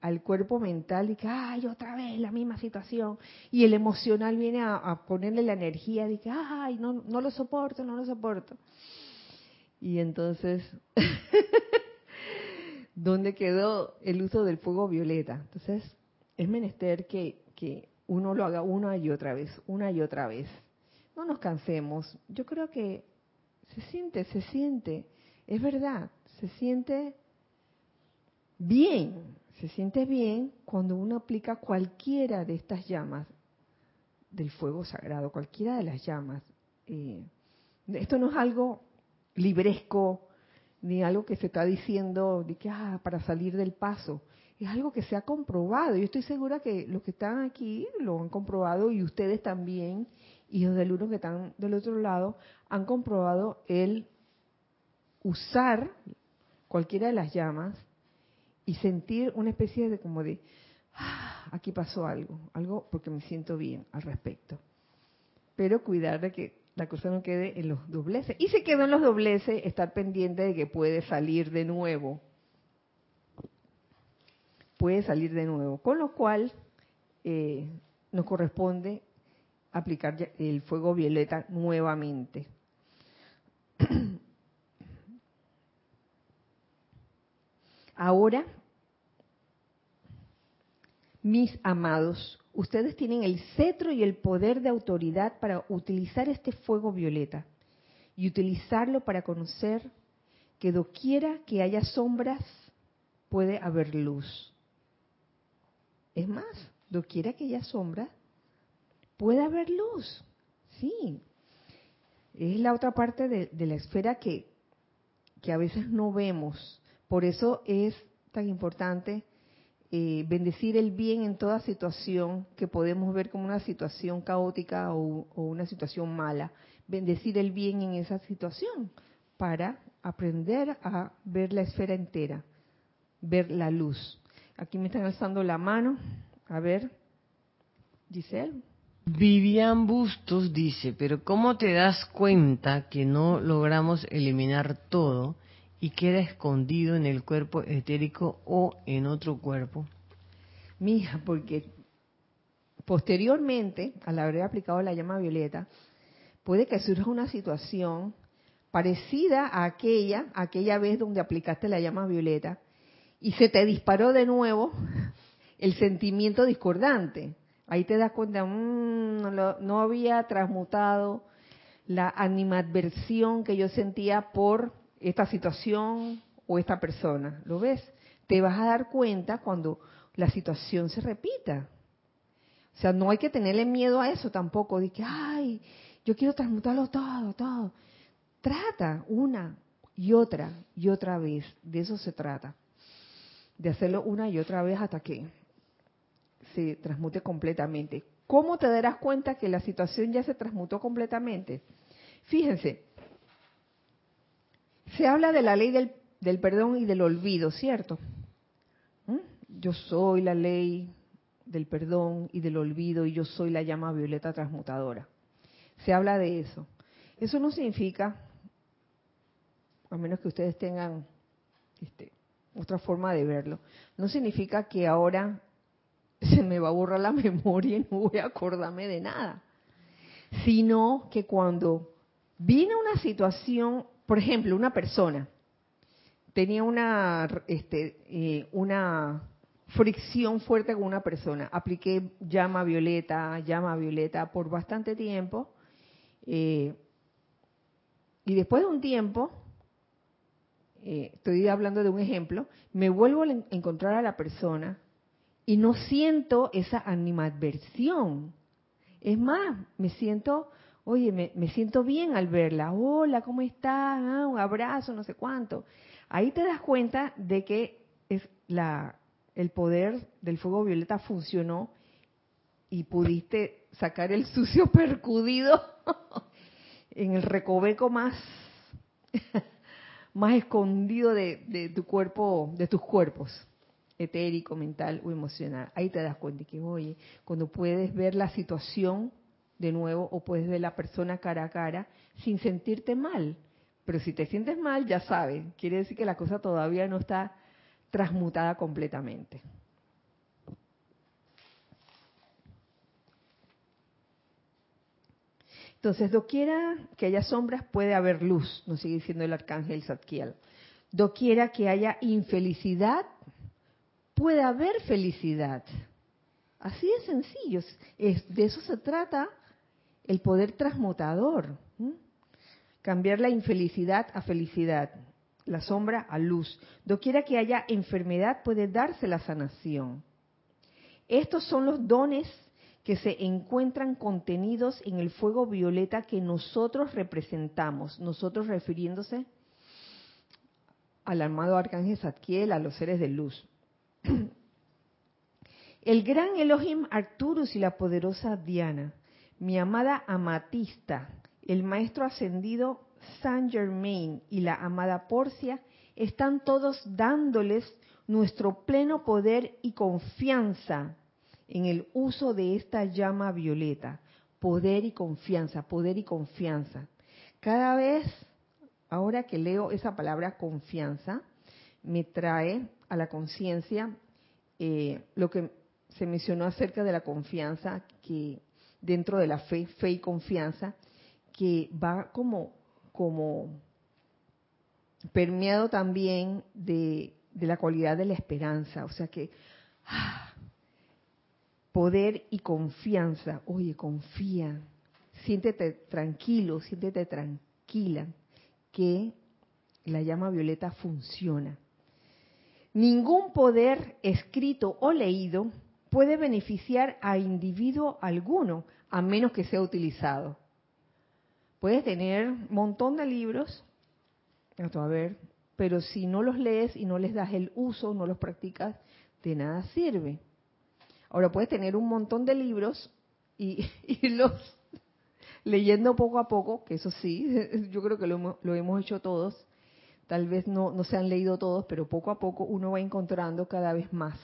al cuerpo mental y que, ay, otra vez la misma situación. Y el emocional viene a, ponerle la energía de que, ay, no, no lo soporto, no lo soporto. Y entonces, ¿dónde quedó el uso del fuego violeta? Entonces, es menester que, que uno lo haga una y otra vez, una y otra vez. No nos cansemos. Yo creo que se siente, se siente, es verdad, se siente bien, se siente bien cuando uno aplica cualquiera de estas llamas del fuego sagrado, cualquiera de las llamas. Eh, esto no es algo libresco, ni algo que se está diciendo de que ah, para salir del paso es algo que se ha comprobado. Yo estoy segura que los que están aquí lo han comprobado y ustedes también, hijos del uno que están del otro lado, han comprobado el usar cualquiera de las llamas y sentir una especie de como de, ah, aquí pasó algo, algo porque me siento bien al respecto. Pero cuidar de que la cosa no quede en los dobleces. Y si quedó en los dobleces, estar pendiente de que puede salir de nuevo puede salir de nuevo. Con lo cual, eh, nos corresponde aplicar el fuego violeta nuevamente. Ahora, mis amados, ustedes tienen el cetro y el poder de autoridad para utilizar este fuego violeta y utilizarlo para conocer que doquiera que haya sombras puede haber luz. Es más, doquiera que haya sombra, puede haber luz. Sí. Es la otra parte de, la esfera que, que, a veces no vemos. Por eso es tan importante eh, bendecir el bien en toda situación que podemos ver como una situación caótica o, una situación mala. Bendecir el bien en esa situación para aprender a ver la esfera entera, ver la luz. Aquí me están alzando la mano. A ver, Giselle. Vivian Bustos dice, pero ¿cómo te das cuenta que no logramos eliminar todo y queda escondido en el cuerpo etérico o en otro cuerpo? Mija, porque posteriormente, al haber aplicado la llama violeta, puede que surja una situación parecida a aquella, aquella vez donde aplicaste la llama violeta, y se te disparó de nuevo el sentimiento discordante. Ahí te das cuenta, mmm, no, había transmutado la animadversión que yo sentía por esta situación o esta persona. ¿Lo ves? Te vas a dar cuenta cuando la situación se repita. O sea, no hay que tenerle miedo a eso tampoco, de que, ay, yo quiero transmutarlo todo, todo. Trata una y otra y otra vez, de eso se trata, de hacerlo una y otra vez hasta que se transmute completamente. ¿Cómo te darás cuenta que la situación ya se transmutó completamente? Fíjense, se habla de la ley del, perdón y del olvido, ¿cierto? ¿Mm? Yo soy la ley del perdón y del olvido y yo soy la llama violeta transmutadora. Se habla de eso. Eso no significa, a menos que ustedes tengan este, otra forma de verlo, no significa que ahora se me va a borrar la memoria y no voy a acordarme de nada. Sino que cuando viene una situación, por ejemplo, una persona tenía una, este, eh, una fricción fuerte con una persona, apliqué llama violeta, llama violeta por bastante tiempo, eh, y después de un tiempo, eh, estoy hablando de un ejemplo, me vuelvo a encontrar a la persona y no siento esa animadversión. Es más, me siento, oye, me, siento bien al verla. Hola, ¿cómo estás? Ah, un abrazo, no sé cuánto. Ahí te das cuenta de que el poder del fuego violeta funcionó y pudiste sacar el sucio percudido en el recoveco más, más escondido de, de tu cuerpo, de tus cuerpos etérico, mental o emocional. Ahí te das cuenta que, oye, cuando puedes ver la situación de nuevo o puedes ver la persona cara a cara sin sentirte mal. Pero si te sientes mal, ya sabes, quiere decir que la cosa todavía no está transmutada completamente. Entonces, doquiera que haya sombras, puede haber luz, nos sigue diciendo el arcángel Zadkiel. Doquiera que haya infelicidad, puede haber felicidad. Así de sencillo. de eso se trata el poder transmutador. Cambiar la infelicidad a felicidad, la sombra a luz. Doquiera que haya enfermedad puede darse la sanación. Estos son los dones que se encuentran contenidos en el fuego violeta que nosotros representamos, nosotros refiriéndose al amado arcángel Zadkiel, a los seres de luz. El gran Elohim Arturus y la poderosa Diana, mi amada amatista, el maestro ascendido Saint Germain y la amada Porcia están todos dándoles nuestro pleno poder y confianza en el uso de esta llama violeta. Poder y confianza, poder y confianza. Cada vez, ahora que leo esa palabra confianza, me trae a la conciencia eh, lo que se mencionó acerca de la confianza que dentro de la fe, fe y confianza, que va como, como permeado también de, la cualidad de la esperanza. O sea que ah, poder y confianza, oye, confía, siéntete tranquilo, siéntete tranquila, que la llama violeta funciona. Ningún poder escrito o leído puede beneficiar a individuo alguno a menos que sea utilizado. Puedes tener un montón de libros, ver, pero si no los lees y no les das el uso, no los practicas, de nada sirve. Ahora puedes tener un montón de libros y los leyendo poco a poco, que eso sí, yo creo que lo, lo hemos hecho todos, tal vez no, no se han leído todos, pero poco a poco uno va encontrando cada vez más.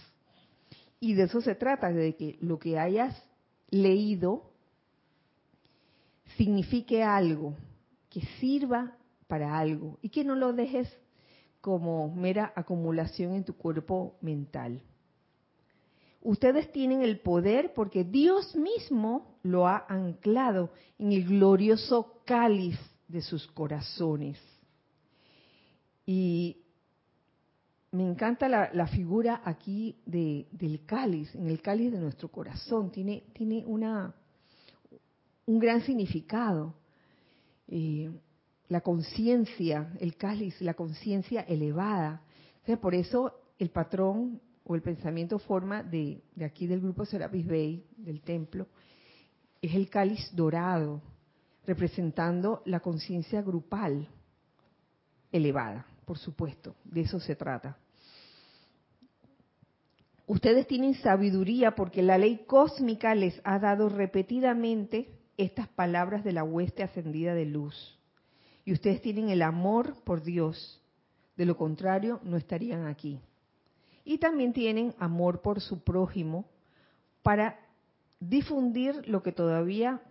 Y de eso se trata, de que lo que hayas leído signifique algo, que sirva para algo y que no lo dejes como mera acumulación en tu cuerpo mental. Ustedes tienen el poder porque Dios mismo lo ha anclado en el glorioso cáliz de sus corazones. Y me encanta la, figura aquí del cáliz, en el cáliz de nuestro corazón. Tiene, tiene una, un gran significado. Eh, la conciencia, el cáliz, la conciencia elevada. por eso el patrón o el pensamiento forma de, aquí del grupo Serapis Bay, del templo, es el cáliz dorado, representando la conciencia grupal elevada, por supuesto, de eso se trata. Ustedes tienen sabiduría porque la ley cósmica les ha dado repetidamente estas palabras de la hueste ascendida de luz. Y ustedes tienen el amor por Dios. De lo contrario, no estarían aquí y también tienen amor por su prójimo para difundir lo que todavía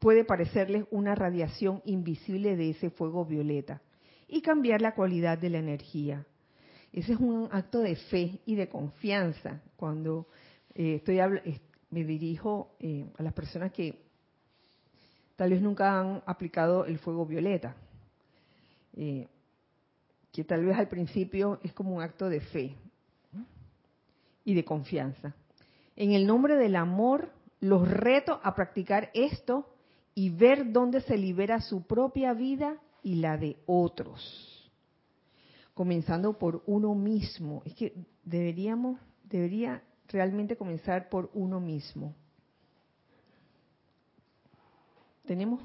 puede parecerles una radiación invisible de ese fuego violeta y cambiar la cualidad de la energía. Ese es un acto de fe y de confianza cuando eh, estoy me dirijo eh, a las personas que tal vez nunca han aplicado el fuego violeta. Eh, que tal vez al principio es como un acto de fe y de confianza. En el nombre del amor, los reto a practicar esto y ver dónde se libera su propia vida y la de otros. Comenzando por uno mismo. Es que deberíamos, debería realmente comenzar por uno mismo. ¿Tenemos?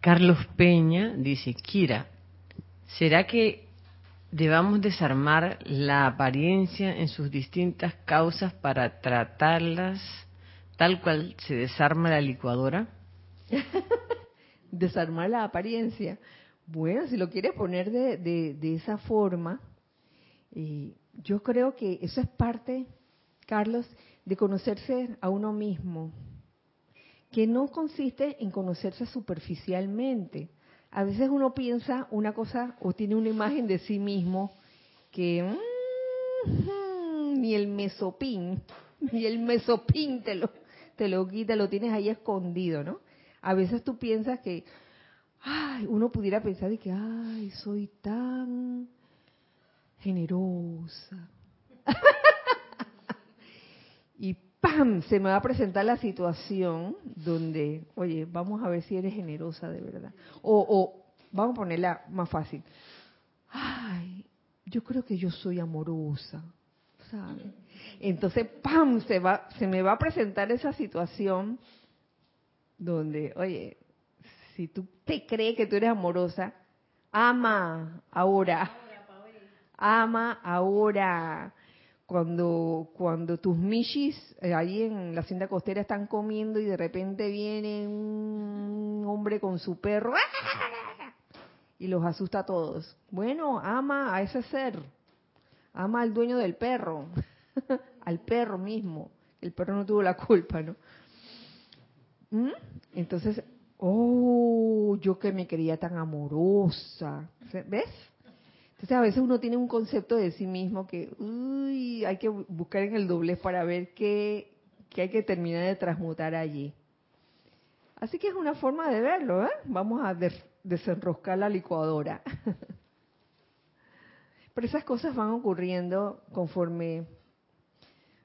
Carlos Peña dice, Kira, ¿Será que debamos desarmar la apariencia en sus distintas causas para tratarlas tal cual se desarma la licuadora? desarmar la apariencia. Bueno, si lo quieres poner de, de, esa forma, eh, yo creo que eso es parte, Carlos, de conocerse a uno mismo, que no consiste en conocerse superficialmente, a veces uno piensa una cosa o tiene una imagen de sí mismo que mm, ni el mesopín, ni el mesopín te lo, te lo quita, lo tienes ahí escondido, ¿no? A veces tú piensas que, ay, uno pudiera pensar de que, ay, soy tan generosa. y ¡pam! Se me va a presentar la situación donde, oye, vamos a ver si eres generosa de verdad. O, o vamos a ponerla más fácil. Ay, yo creo que yo soy amorosa, ¿sabes? Entonces, ¡pam! Se, va, se me va a presentar esa situación donde, oye, si tú te crees que tú eres amorosa, ama ahora. Ama ahora cuando, cuando tus mishis eh, ahí en la hacienda costera están comiendo y de repente viene un hombre con su perro y los asusta a todos. Bueno, ama a ese ser, ama al dueño del perro, al perro mismo. El perro no tuvo la culpa, ¿no? ¿Mm? Entonces, oh, yo que me creía tan amorosa, ¿ves? Entonces a veces uno tiene un concepto de sí mismo que uy, hay que buscar en el doblez para ver qué, hay que terminar de transmutar allí. Así que es una forma de verlo, ¿eh? Vamos a desenroscar la licuadora. Pero esas cosas van ocurriendo conforme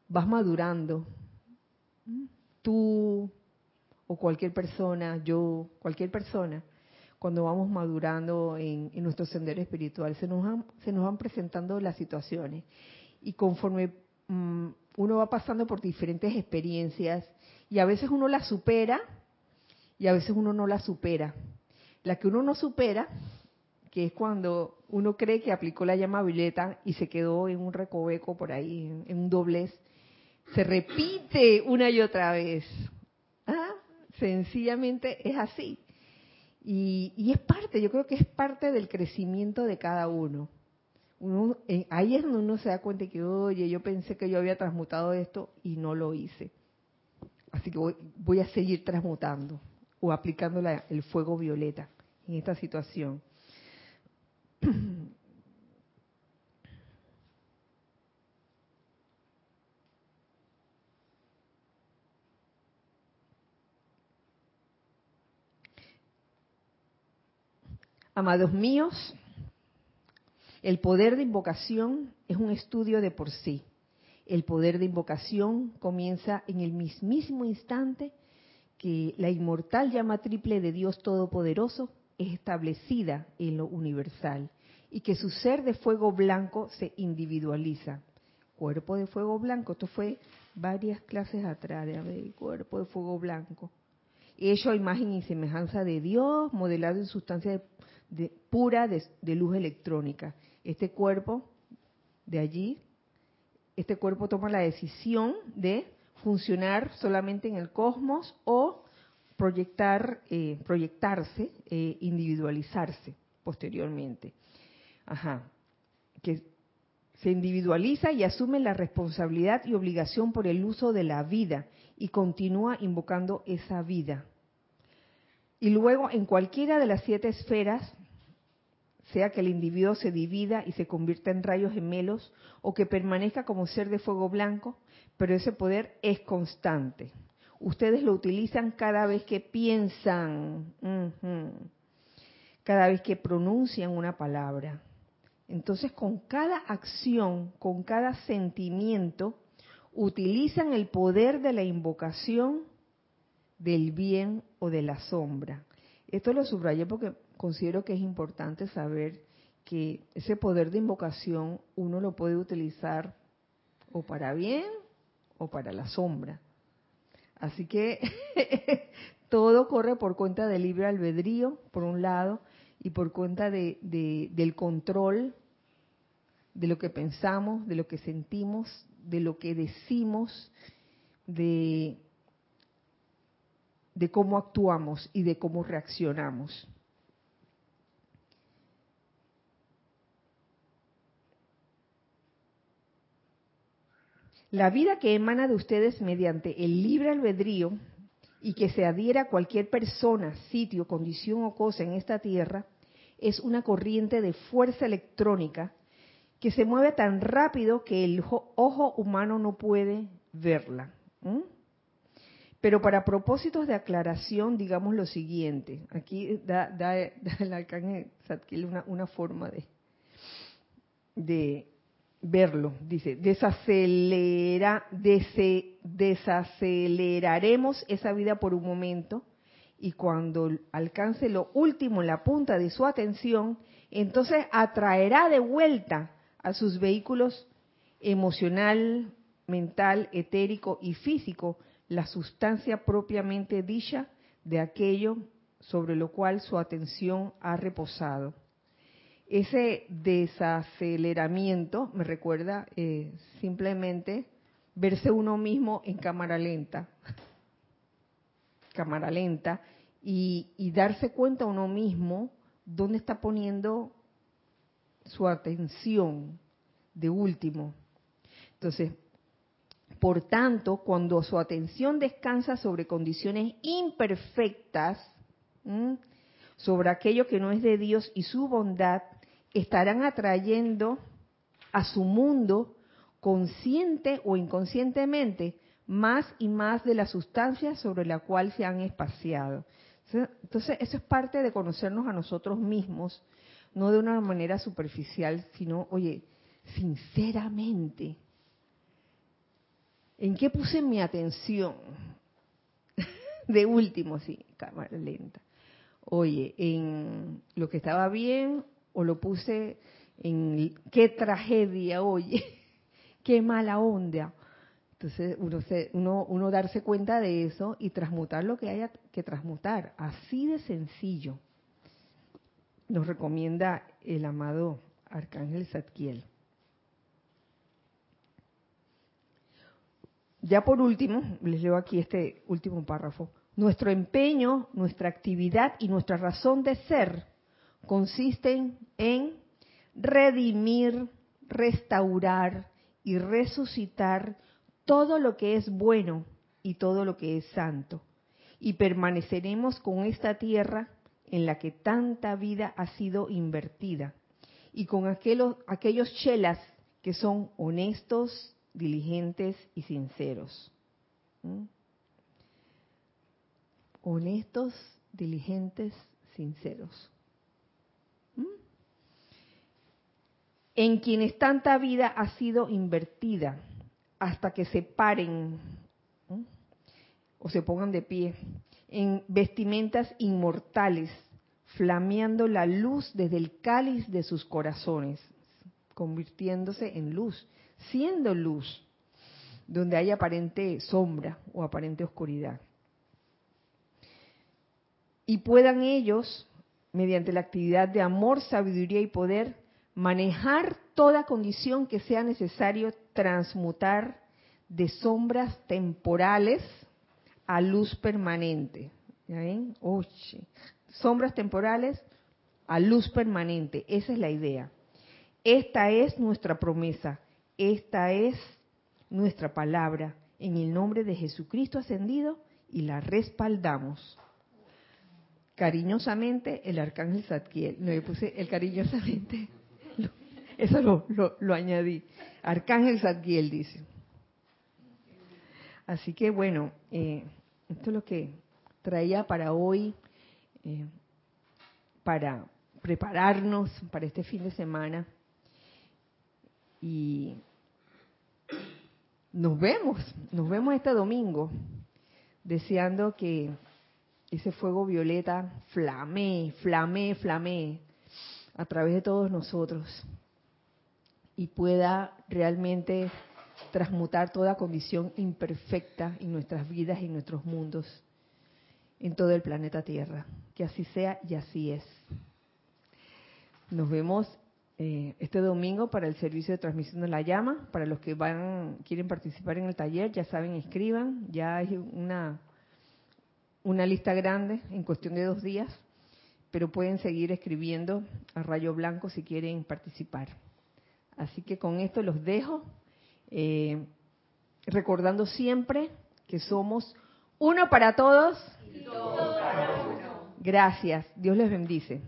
vas madurando. Tú o cualquier persona, yo, cualquier persona, cuando vamos madurando en, nuestro sendero espiritual. Se nos, van, se nos van presentando las situaciones y conforme mm, uno va pasando por diferentes experiencias y a veces uno las supera y a veces uno no las supera. La que uno no supera, que es cuando uno cree que aplicó la llama violeta y se quedó en un recoveco por ahí, en, un doblez, se repite una y otra vez. Sencillamente es así. Y, es parte, yo creo que es parte del crecimiento de cada uno. Eh, ahí es donde uno se da cuenta que, oye, yo pensé que yo había transmutado esto y no lo hice. Así que voy, a seguir transmutando o aplicando el fuego violeta en esta situación. Amados míos, el poder de invocación es un estudio de por sí. El poder de invocación comienza en el mismísimo instante que la inmortal llama triple de Dios Todopoderoso es establecida en lo universal y que su ser de fuego blanco se individualiza. Cuerpo de fuego blanco, esto fue varias clases atrás, de cuerpo de fuego blanco. Hecho a imagen y semejanza de Dios, modelado en sustancia pura de, luz electrónica. Este cuerpo de allí, este cuerpo toma la decisión de funcionar solamente en el cosmos o proyectar, eh, proyectarse, eh, individualizarse posteriormente. Ajá. Se individualiza y asume la responsabilidad y obligación por el uso de la vida y continúa invocando esa vida. Y luego en cualquiera de las siete esferas, sea que el individuo se divida y se convierta en rayos gemelos o que permanezca como ser de fuego blanco, pero ese poder es constante. Ustedes lo utilizan cada vez que piensan, cada vez que pronuncian una palabra. Entonces, con cada acción, con cada sentimiento, utilizan el poder de la invocación del bien o de la sombra. Esto lo subrayé porque considero que es importante saber que ese poder de invocación uno lo puede utilizar o para bien o para la sombra. Así que todo corre por cuenta del libre albedrío, por un lado, y por cuenta de, del control de lo que pensamos, de lo que sentimos, de lo que decimos, de de cómo actuamos y de cómo reaccionamos. La vida que emana de ustedes mediante el libre albedrío y que se adhiera a cualquier persona, sitio, condición o cosa en esta tierra es una corriente de fuerza electrónica que se mueve tan rápido que el ojo humano no puede verla. Pero para propósitos de aclaración, digamos lo siguiente. Aquí da, da, el arcángel una, una forma de, de verlo. Dice, desacelera, desaceleraremos esa vida por un momento y cuando alcance lo último en la punta de su atención, entonces atraerá de vuelta a sus vehículos emocional, mental, etérico y físico la sustancia propiamente dicha de aquello sobre lo cual su atención ha reposado. Ese desaceleramiento me recuerda eh, simplemente verse uno mismo en cámara lenta, cámara lenta, y, darse cuenta uno mismo dónde está poniendo su atención de último. Entonces, por tanto, cuando su atención descansa sobre condiciones imperfectas, sobre aquello que no es de Dios y su bondad, estarán atrayendo a su mundo, consciente o inconscientemente, más y más de la sustancia sobre la cual se han espaciado. Entonces, eso es parte de conocernos a nosotros mismos, no de una manera superficial, sino, oye, sinceramente, ¿En qué puse mi atención? De último, sí, cámara lenta. oye, en lo que estaba bien o lo puse en qué tragedia, oye, qué mala onda. Entonces uno, se, darse cuenta de eso y transmutar lo que haya que transmutar, así de sencillo, nos recomienda el amado Arcángel Zadkiel. Ya por último, les leo aquí este último párrafo. Nuestro empeño, nuestra actividad y nuestra razón de ser consisten en redimir, restaurar y resucitar todo lo que es bueno y todo lo que es santo. Y permaneceremos con esta tierra en la que tanta vida ha sido invertida y con aquellos, chelas que son honestos, diligentes y sinceros. ¿Mm? Honestos, diligentes, sinceros. ¿Mm? En quienes tanta vida ha sido invertida hasta que se paren o se pongan de pie en vestimentas inmortales, flameando la luz desde el cáliz de sus corazones, convirtiéndose en luz siendo luz, donde hay aparente sombra o aparente oscuridad. Y puedan ellos, mediante la actividad de amor, sabiduría y poder, manejar toda condición que sea necesario transmutar de sombras temporales a luz permanente. ¿Ya ven? sombras temporales a luz permanente. Esa es la idea. Esta es nuestra promesa. Esta es nuestra palabra en el nombre de Jesucristo ascendido y la respaldamos. Cariñosamente, el arcángel Zadkiel. No, yo puse el cariñosamente. Eso lo, lo, añadí. Arcángel Zadkiel dice. Así que bueno, eh, esto es lo que traía para hoy, eh, para prepararnos para este fin de semana y nos vemos, nos vemos este domingo, deseando que ese fuego violeta flame, flame, flame a través de todos nosotros y pueda realmente transmutar toda condición imperfecta en nuestras vidas y nuestros mundos, en todo el planeta Tierra. Que así sea y así es. Nos vemos eh, este domingo para el servicio de transmisión de la llama. Para los que van quieren participar en el taller, ya saben, escriban. Ya hay una, una lista grande en cuestión de dos días, pero pueden seguir escribiendo a rayo blanco si quieren participar. Así que con esto los dejo, eh, recordando siempre que somos uno para todos. Y todos para uno. Gracias. Dios les bendice.